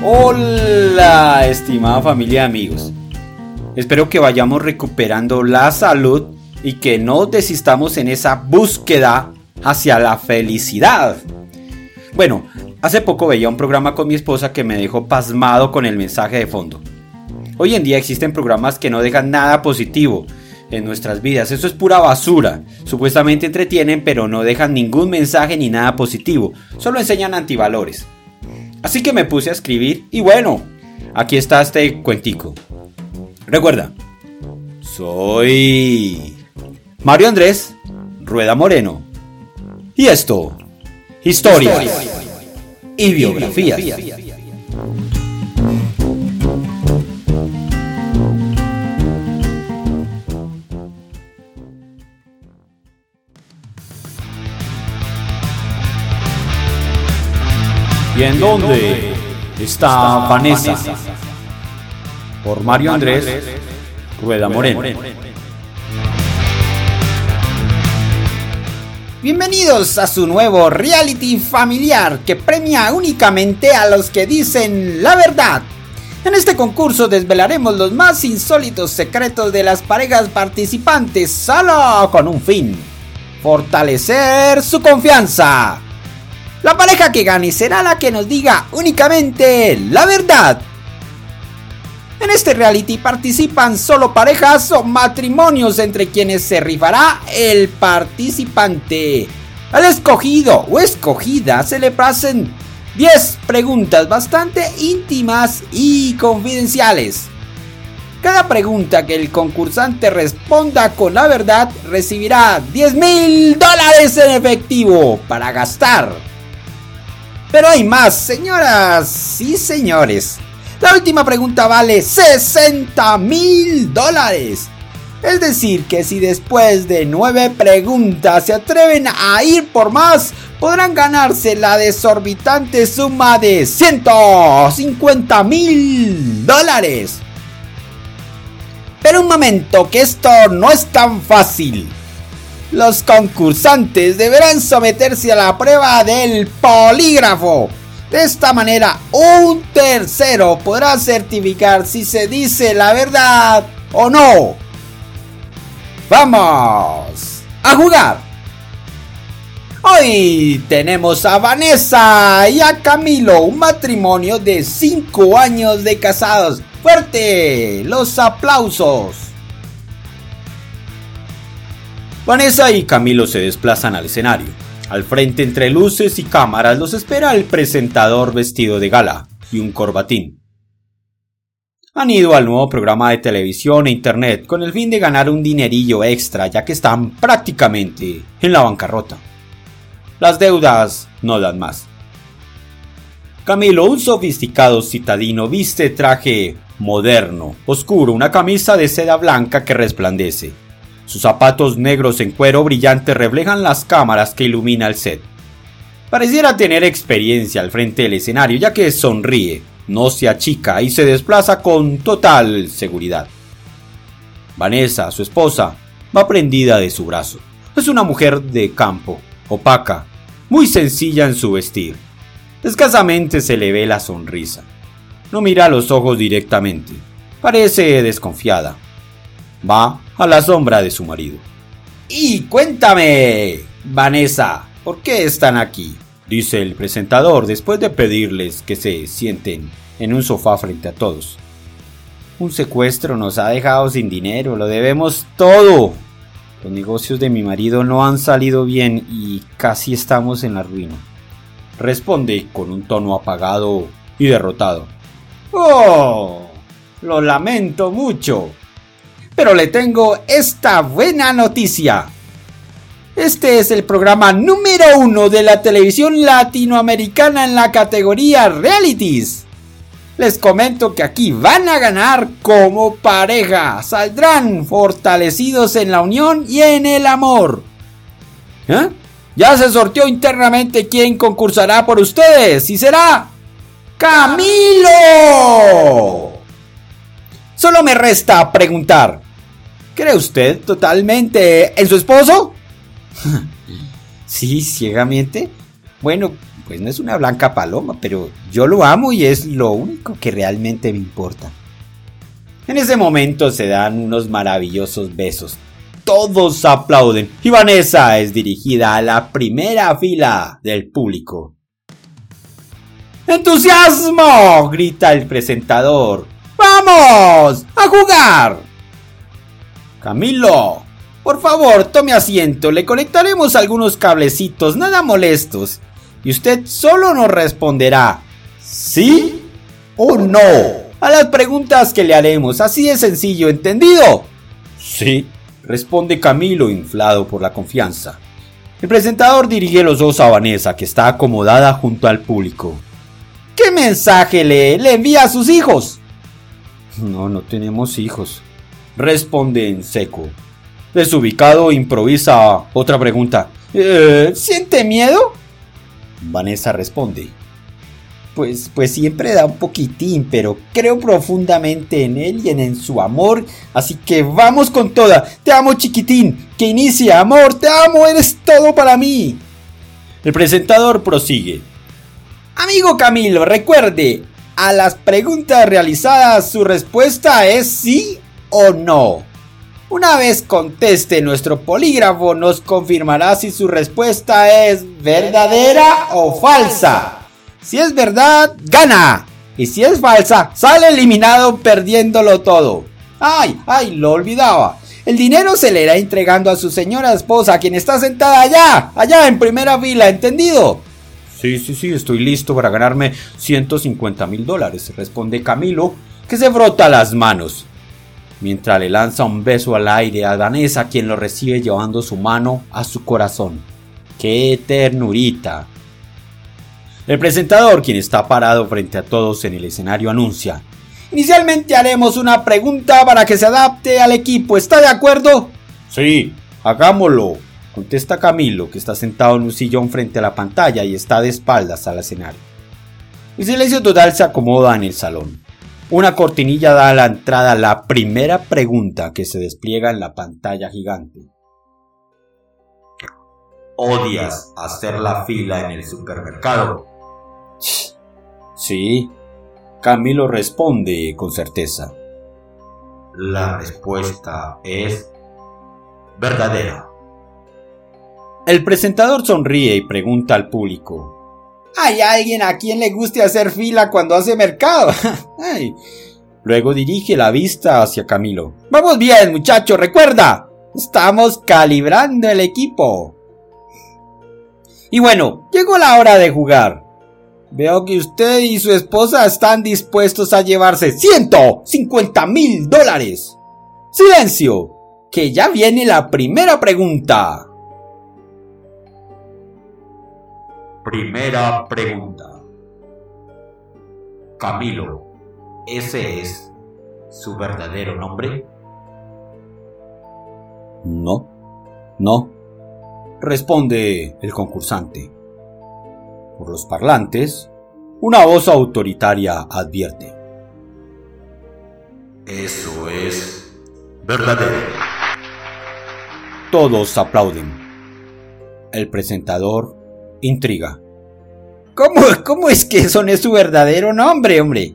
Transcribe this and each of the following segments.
Hola, estimada familia de amigos. Espero que vayamos recuperando la salud y que no desistamos en esa búsqueda hacia la felicidad. Bueno, hace poco veía un programa con mi esposa que me dejó pasmado con el mensaje de fondo. Hoy en día existen programas que no dejan nada positivo en nuestras vidas. Eso es pura basura. Supuestamente entretienen, pero no dejan ningún mensaje ni nada positivo. Solo enseñan antivalores. Así que me puse a escribir y bueno, aquí está este cuentico. Recuerda, soy Mario Andrés Rueda Moreno. Y esto, historias y biografías. ¿Y en dónde está Vanessa? Por Mario Andrés Rueda Moreno. Bienvenidos a su nuevo reality familiar que premia únicamente a los que dicen la verdad. En este concurso desvelaremos los más insólitos secretos de las parejas participantes solo con un fin. Fortalecer su confianza. La pareja que gane será la que nos diga únicamente la verdad. En este reality participan solo parejas o matrimonios entre quienes se rifará el participante. Al escogido o escogida se le pasen 10 preguntas bastante íntimas y confidenciales. Cada pregunta que el concursante responda con la verdad recibirá 10 mil dólares en efectivo para gastar. Pero hay más, señoras y señores. La última pregunta vale 60 mil dólares. Es decir, que si después de nueve preguntas se atreven a ir por más, podrán ganarse la desorbitante suma de 150 mil dólares. Pero un momento, que esto no es tan fácil. Los concursantes deberán someterse a la prueba del polígrafo. De esta manera, un tercero podrá certificar si se dice la verdad o no. ¡Vamos! ¡A jugar! Hoy tenemos a Vanessa y a Camilo, un matrimonio de 5 años de casados. ¡Fuerte! ¡Los aplausos! Vanessa y Camilo se desplazan al escenario. Al frente entre luces y cámaras los espera el presentador vestido de gala y un corbatín. Han ido al nuevo programa de televisión e internet con el fin de ganar un dinerillo extra ya que están prácticamente en la bancarrota. Las deudas no dan más. Camilo, un sofisticado citadino, viste traje moderno, oscuro, una camisa de seda blanca que resplandece sus zapatos negros en cuero brillante reflejan las cámaras que ilumina el set. Pareciera tener experiencia al frente del escenario ya que sonríe, no se achica y se desplaza con total seguridad. Vanessa, su esposa, va prendida de su brazo. Es una mujer de campo, opaca, muy sencilla en su vestir. Escasamente se le ve la sonrisa. No mira a los ojos directamente. Parece desconfiada. Va a la sombra de su marido. Y cuéntame, Vanessa, ¿por qué están aquí? Dice el presentador después de pedirles que se sienten en un sofá frente a todos. Un secuestro nos ha dejado sin dinero, lo debemos todo. Los negocios de mi marido no han salido bien y casi estamos en la ruina. Responde con un tono apagado y derrotado. Oh, lo lamento mucho. Pero le tengo esta buena noticia. Este es el programa número uno de la televisión latinoamericana en la categoría realities. Les comento que aquí van a ganar como pareja. Saldrán fortalecidos en la unión y en el amor. ¿Eh? Ya se sorteó internamente quién concursará por ustedes y será Camilo. Solo me resta preguntar, ¿Cree usted totalmente en su esposo? sí, ciegamente. Bueno, pues no es una blanca paloma, pero yo lo amo y es lo único que realmente me importa. En ese momento se dan unos maravillosos besos. Todos aplauden y Vanessa es dirigida a la primera fila del público. ¡Entusiasmo! grita el presentador. ¡Vamos! ¡A jugar! Camilo, por favor, tome asiento. Le conectaremos algunos cablecitos, nada molestos. Y usted solo nos responderá ¿sí o no? A las preguntas que le haremos. Así de sencillo, ¿entendido? Sí, responde Camilo, inflado por la confianza. El presentador dirige los dos a Vanessa, que está acomodada junto al público. ¿Qué mensaje le, le envía a sus hijos? No, no tenemos hijos, responde en seco. Desubicado improvisa otra pregunta. ¿Eh, ¿Siente miedo? Vanessa responde. Pues, pues siempre da un poquitín, pero creo profundamente en él y en, su amor, así que vamos con toda. Te amo chiquitín, que inicia, amor, te amo, eres todo para mí. El presentador prosigue. Amigo Camilo, recuerde, a las preguntas realizadas su respuesta es sí o no. Una vez conteste nuestro polígrafo nos confirmará si su respuesta es verdadera o falsa. Si es verdad, gana. Y si es falsa, sale eliminado perdiéndolo todo. Ay, ay, lo olvidaba. El dinero se le irá entregando a su señora esposa, quien está sentada allá, allá en primera fila, ¿entendido? Sí, sí, sí, estoy listo para ganarme 150 mil dólares, responde Camilo, que se frota las manos, mientras le lanza un beso al aire a Danesa, quien lo recibe llevando su mano a su corazón. ¡Qué ternurita! El presentador, quien está parado frente a todos en el escenario, anuncia. Inicialmente haremos una pregunta para que se adapte al equipo. ¿Está de acuerdo? Sí, hagámoslo, contesta Camilo, que está sentado en un sillón frente a la pantalla y está de espaldas al escenario. El silencio total se acomoda en el salón. Una cortinilla da a la entrada la primera pregunta que se despliega en la pantalla gigante. ¿Odias hacer la fila en el supermercado? Sí, Camilo responde con certeza. La respuesta es verdadera. El presentador sonríe y pregunta al público. ¿Hay alguien a quien le guste hacer fila cuando hace mercado? Luego dirige la vista hacia Camilo. Vamos bien, muchacho, recuerda. Estamos calibrando el equipo. Y bueno, llegó la hora de jugar. Veo que usted y su esposa están dispuestos a llevarse 150 mil dólares. Silencio, que ya viene la primera pregunta. Primera pregunta. Camilo, ¿ese es su verdadero nombre? No, no, responde el concursante. Por los parlantes, una voz autoritaria advierte. Eso es verdadero. Todos aplauden. El presentador Intriga. ¿Cómo, ¿Cómo es que eso no es su verdadero nombre, hombre?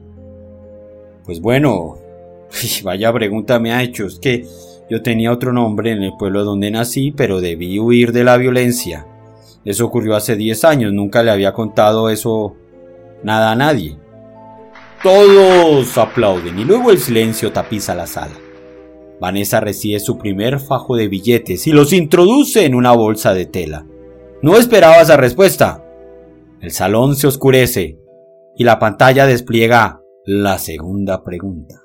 Pues bueno, vaya pregunta me ha hecho. Es que yo tenía otro nombre en el pueblo donde nací, pero debí huir de la violencia. Eso ocurrió hace 10 años, nunca le había contado eso nada a nadie. Todos aplauden y luego el silencio tapiza la sala. Vanessa recibe su primer fajo de billetes y los introduce en una bolsa de tela. No esperaba esa respuesta. El salón se oscurece y la pantalla despliega la segunda pregunta.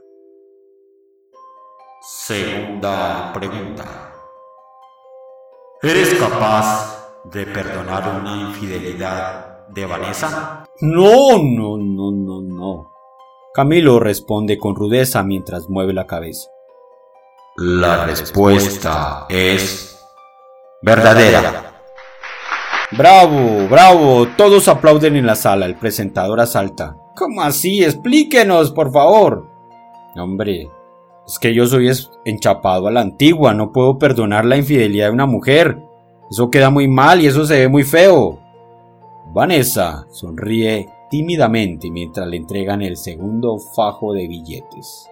Segunda pregunta. ¿Eres capaz de perdonar una infidelidad de Vanessa? No, no, no, no, no. Camilo responde con rudeza mientras mueve la cabeza. La respuesta es verdadera. Bravo, bravo, todos aplauden en la sala, el presentador asalta. ¿Cómo así? Explíquenos, por favor. Hombre, es que yo soy enchapado a la antigua, no puedo perdonar la infidelidad de una mujer. Eso queda muy mal y eso se ve muy feo. Vanessa sonríe tímidamente mientras le entregan el segundo fajo de billetes.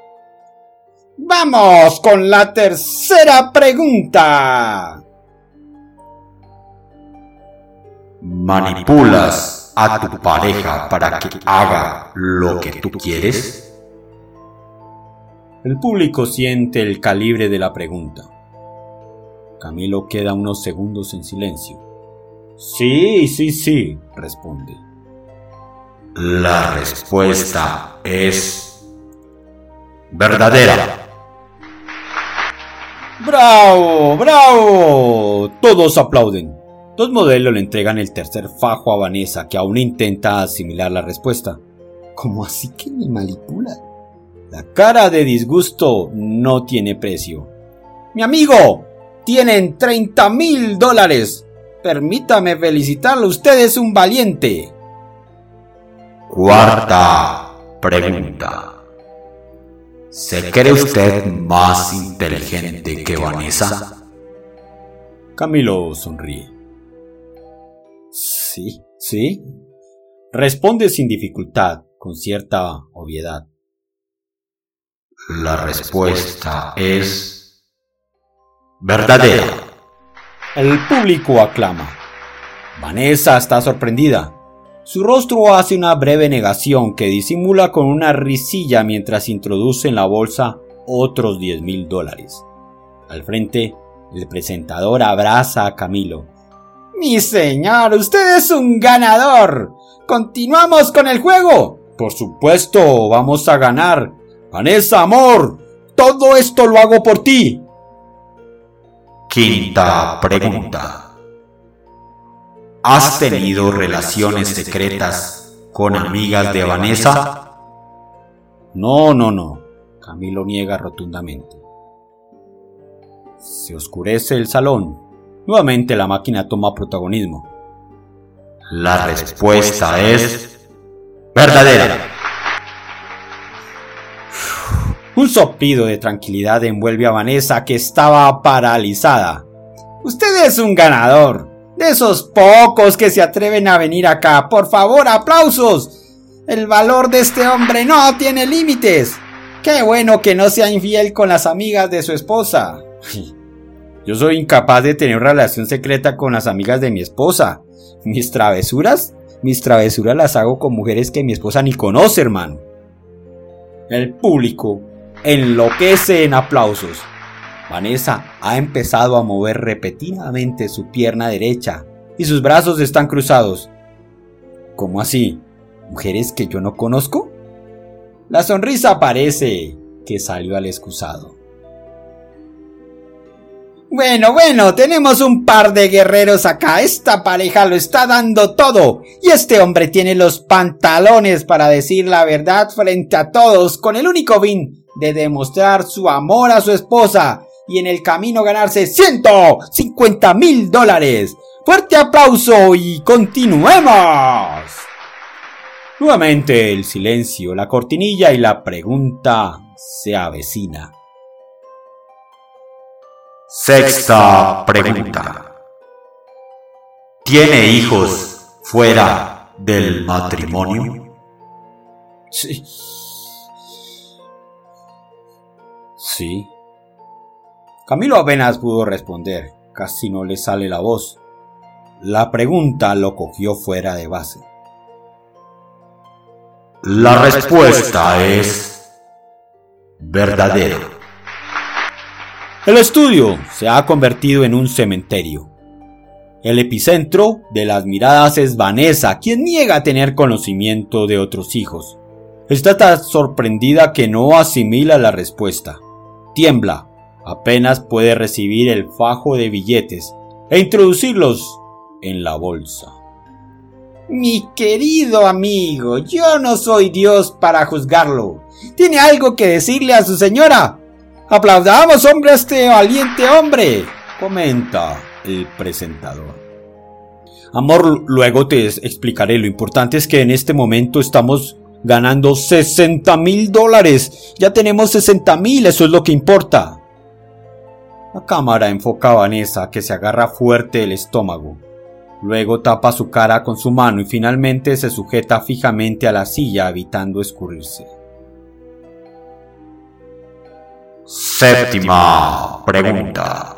Vamos con la tercera pregunta. ¿Manipulas a tu pareja para que haga lo que tú quieres? El público siente el calibre de la pregunta. Camilo queda unos segundos en silencio. Sí, sí, sí, responde. La respuesta es verdadera. ¡Bravo! ¡Bravo! Todos aplauden. Dos modelos le entregan el tercer fajo a Vanessa, que aún intenta asimilar la respuesta. ¿Cómo así que me manipula? La cara de disgusto no tiene precio. Mi amigo, tienen 30 mil dólares. Permítame felicitarlo, usted es un valiente. Cuarta pregunta. ¿Se cree usted más inteligente que Vanessa? Camilo sonríe. Sí, sí. Responde sin dificultad, con cierta obviedad. La respuesta es verdadera. El público aclama. Vanessa está sorprendida. Su rostro hace una breve negación que disimula con una risilla mientras introduce en la bolsa otros 10 mil dólares. Al frente, el presentador abraza a Camilo. Mi señor, usted es un ganador. ¿Continuamos con el juego? Por supuesto, vamos a ganar. Vanessa, amor, todo esto lo hago por ti. Quinta pregunta. ¿Has tenido relaciones secretas con amigas de Vanessa? No, no, no. Camilo niega rotundamente. Se oscurece el salón. Nuevamente la máquina toma protagonismo. La respuesta es verdadera. Un sopido de tranquilidad envuelve a Vanessa que estaba paralizada. Usted es un ganador. De esos pocos que se atreven a venir acá. Por favor, aplausos. El valor de este hombre no tiene límites. Qué bueno que no sea infiel con las amigas de su esposa. Yo soy incapaz de tener una relación secreta con las amigas de mi esposa. Mis travesuras, mis travesuras las hago con mujeres que mi esposa ni conoce, hermano. El público enloquece en aplausos. Vanessa ha empezado a mover repetidamente su pierna derecha y sus brazos están cruzados. ¿Cómo así? ¿Mujeres que yo no conozco? La sonrisa parece que salió al excusado. Bueno, bueno, tenemos un par de guerreros acá. Esta pareja lo está dando todo. Y este hombre tiene los pantalones para decir la verdad frente a todos con el único fin de demostrar su amor a su esposa y en el camino ganarse 150 mil dólares. Fuerte aplauso y continuemos. Nuevamente el silencio, la cortinilla y la pregunta se avecina. Sexta pregunta. ¿Tiene hijos fuera del matrimonio? Sí. Sí. Camilo apenas pudo responder, casi no le sale la voz. La pregunta lo cogió fuera de base. La respuesta es verdadera. El estudio se ha convertido en un cementerio. El epicentro de las miradas es Vanessa, quien niega tener conocimiento de otros hijos. Está tan sorprendida que no asimila la respuesta tiembla, apenas puede recibir el fajo de billetes e introducirlos en la bolsa. Mi querido amigo, yo no soy Dios para juzgarlo. ¿Tiene algo que decirle a su señora? Aplaudamos, hombre, a este valiente hombre, comenta el presentador. Amor, luego te explicaré. Lo importante es que en este momento estamos ganando 60 mil dólares. Ya tenemos 60 mil, eso es lo que importa. La cámara enfoca a Vanessa que se agarra fuerte el estómago. Luego tapa su cara con su mano y finalmente se sujeta fijamente a la silla evitando escurrirse. Séptima pregunta.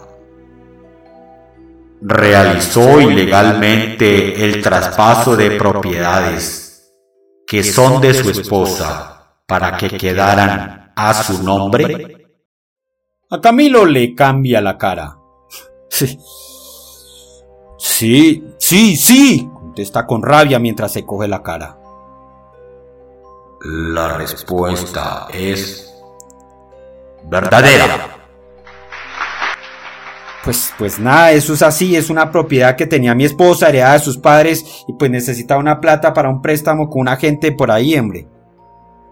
Realizó ilegalmente el traspaso de propiedades que son de su esposa para que quedaran a su nombre. A Camilo le cambia la cara. Sí. Sí, sí, sí, contesta con rabia mientras se coge la cara. La respuesta es verdadera. Pues, pues nada, eso es así, es una propiedad que tenía mi esposa, heredada de sus padres, y pues necesitaba una plata para un préstamo con una gente por ahí, hombre.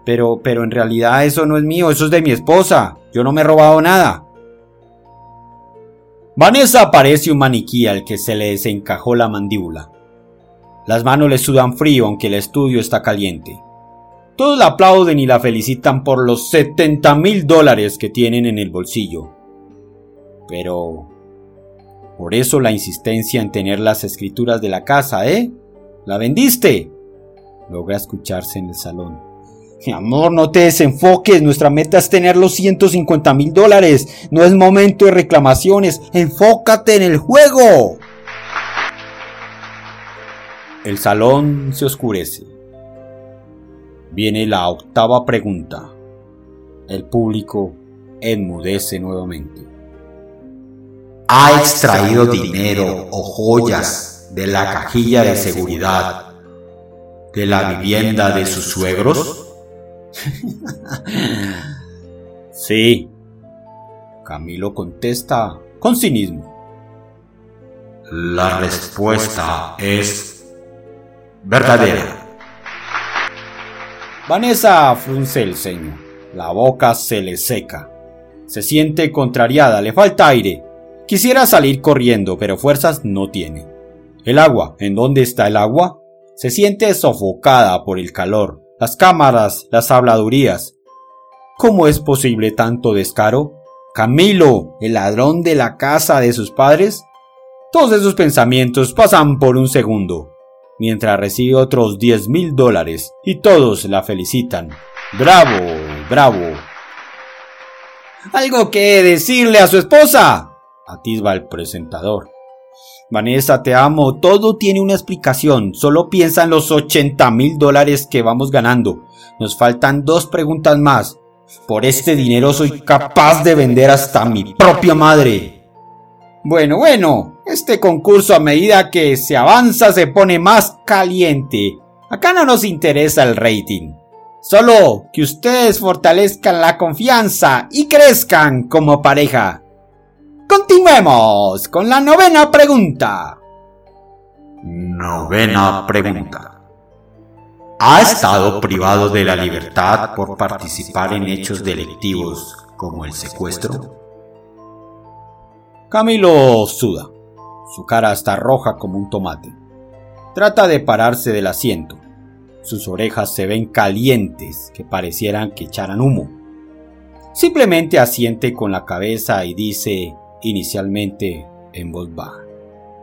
Pero, pero en realidad eso no es mío, eso es de mi esposa. Yo no me he robado nada. Vanessa parece un maniquí al que se le desencajó la mandíbula. Las manos le sudan frío aunque el estudio está caliente. Todos la aplauden y la felicitan por los 70 mil dólares que tienen en el bolsillo. Pero... Por eso la insistencia en tener las escrituras de la casa, ¿eh? ¿La vendiste? Logra escucharse en el salón. Mi amor, no te desenfoques. Nuestra meta es tener los 150 mil dólares. No es momento de reclamaciones. Enfócate en el juego. El salón se oscurece. Viene la octava pregunta. El público enmudece nuevamente. ¿Ha extraído dinero o joyas de la cajilla de seguridad de la vivienda de sus suegros? sí. Camilo contesta con cinismo. La respuesta es verdadera. Vanessa frunce el ceño. La boca se le seca. Se siente contrariada, le falta aire. Quisiera salir corriendo, pero fuerzas no tiene. El agua, ¿en dónde está el agua? Se siente sofocada por el calor las cámaras, las habladurías. ¿Cómo es posible tanto descaro? Camilo, el ladrón de la casa de sus padres. Todos esos pensamientos pasan por un segundo, mientras recibe otros 10 mil dólares y todos la felicitan. Bravo, bravo. ¿Algo que decirle a su esposa? atisba el presentador. Vanessa, te amo, todo tiene una explicación, solo piensa en los 80 mil dólares que vamos ganando. Nos faltan dos preguntas más. Por este dinero soy capaz de vender hasta mi propia madre. Bueno, bueno, este concurso a medida que se avanza se pone más caliente. Acá no nos interesa el rating. Solo que ustedes fortalezcan la confianza y crezcan como pareja. Continuemos con la novena pregunta. Novena pregunta. ¿Ha estado privado de la libertad por participar en hechos delictivos como el secuestro? Camilo suda. Su cara está roja como un tomate. Trata de pararse del asiento. Sus orejas se ven calientes que parecieran que echaran humo. Simplemente asiente con la cabeza y dice inicialmente en voz baja.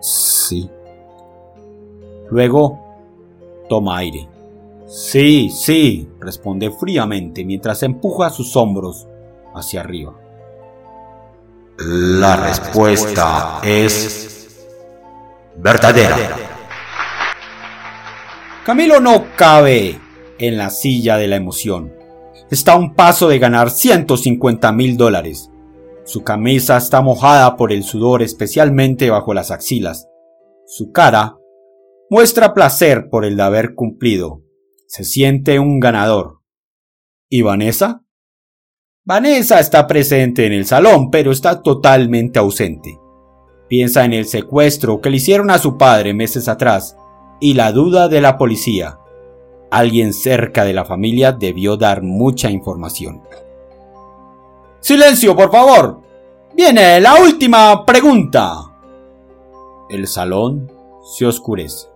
Sí. Luego, toma aire. Sí, sí, responde fríamente mientras empuja sus hombros hacia arriba. La respuesta es verdadera. Camilo no cabe en la silla de la emoción. Está a un paso de ganar 150 mil dólares. Su camisa está mojada por el sudor especialmente bajo las axilas. Su cara muestra placer por el de haber cumplido. Se siente un ganador. ¿Y Vanessa? Vanessa está presente en el salón, pero está totalmente ausente. Piensa en el secuestro que le hicieron a su padre meses atrás y la duda de la policía. Alguien cerca de la familia debió dar mucha información. Silencio, por favor. Viene la última pregunta. El salón se oscurece.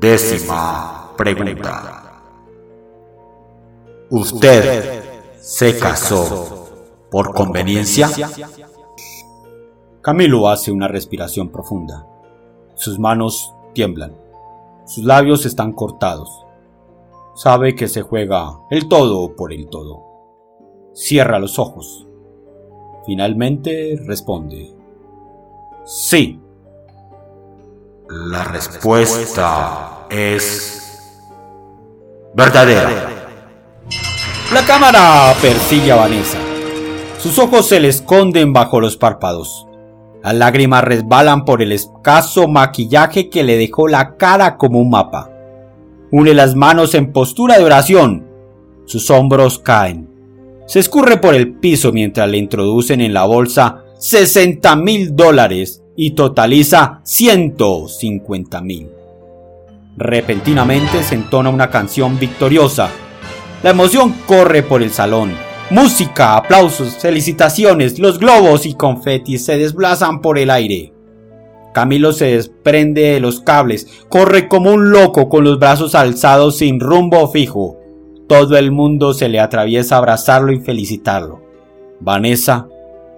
Décima pregunta. ¿Usted se casó por conveniencia? Camilo hace una respiración profunda. Sus manos tiemblan. Sus labios están cortados. Sabe que se juega el todo por el todo. Cierra los ojos. Finalmente responde. Sí. La respuesta es verdadera. La cámara persigue a Vanessa. Sus ojos se le esconden bajo los párpados. Las lágrimas resbalan por el escaso maquillaje que le dejó la cara como un mapa. Une las manos en postura de oración. Sus hombros caen. Se escurre por el piso mientras le introducen en la bolsa 60 mil dólares y totaliza 150 mil. Repentinamente se entona una canción victoriosa. La emoción corre por el salón Música, aplausos, felicitaciones, los globos y confetis se desplazan por el aire. Camilo se desprende de los cables, corre como un loco con los brazos alzados sin rumbo fijo. Todo el mundo se le atraviesa abrazarlo y felicitarlo. Vanessa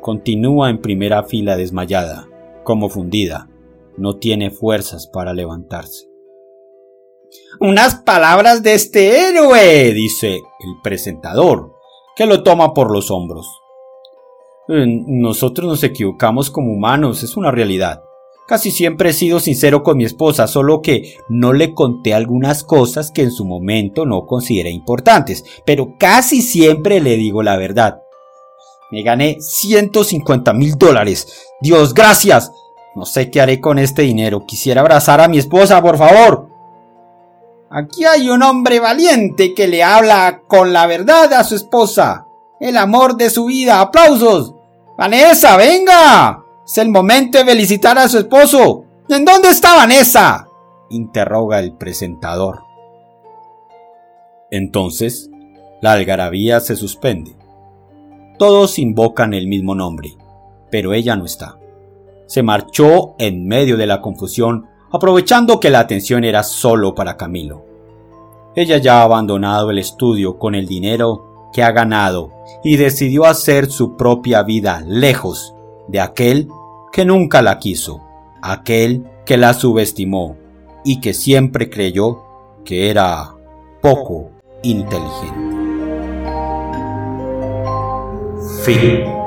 continúa en primera fila desmayada, como fundida. No tiene fuerzas para levantarse. Unas palabras de este héroe, dice el presentador, que lo toma por los hombros. Eh, nosotros nos equivocamos como humanos, es una realidad. Casi siempre he sido sincero con mi esposa, solo que no le conté algunas cosas que en su momento no consideré importantes, pero casi siempre le digo la verdad. Me gané 150 mil dólares. Dios, gracias. No sé qué haré con este dinero. Quisiera abrazar a mi esposa, por favor. Aquí hay un hombre valiente que le habla con la verdad a su esposa. El amor de su vida. ¡Aplausos! Vanessa, venga. Es el momento de felicitar a su esposo. ¿En dónde está Vanessa? interroga el presentador. Entonces, la algarabía se suspende. Todos invocan el mismo nombre, pero ella no está. Se marchó en medio de la confusión aprovechando que la atención era solo para Camilo. Ella ya ha abandonado el estudio con el dinero que ha ganado y decidió hacer su propia vida lejos de aquel que nunca la quiso, aquel que la subestimó y que siempre creyó que era poco inteligente. Fin.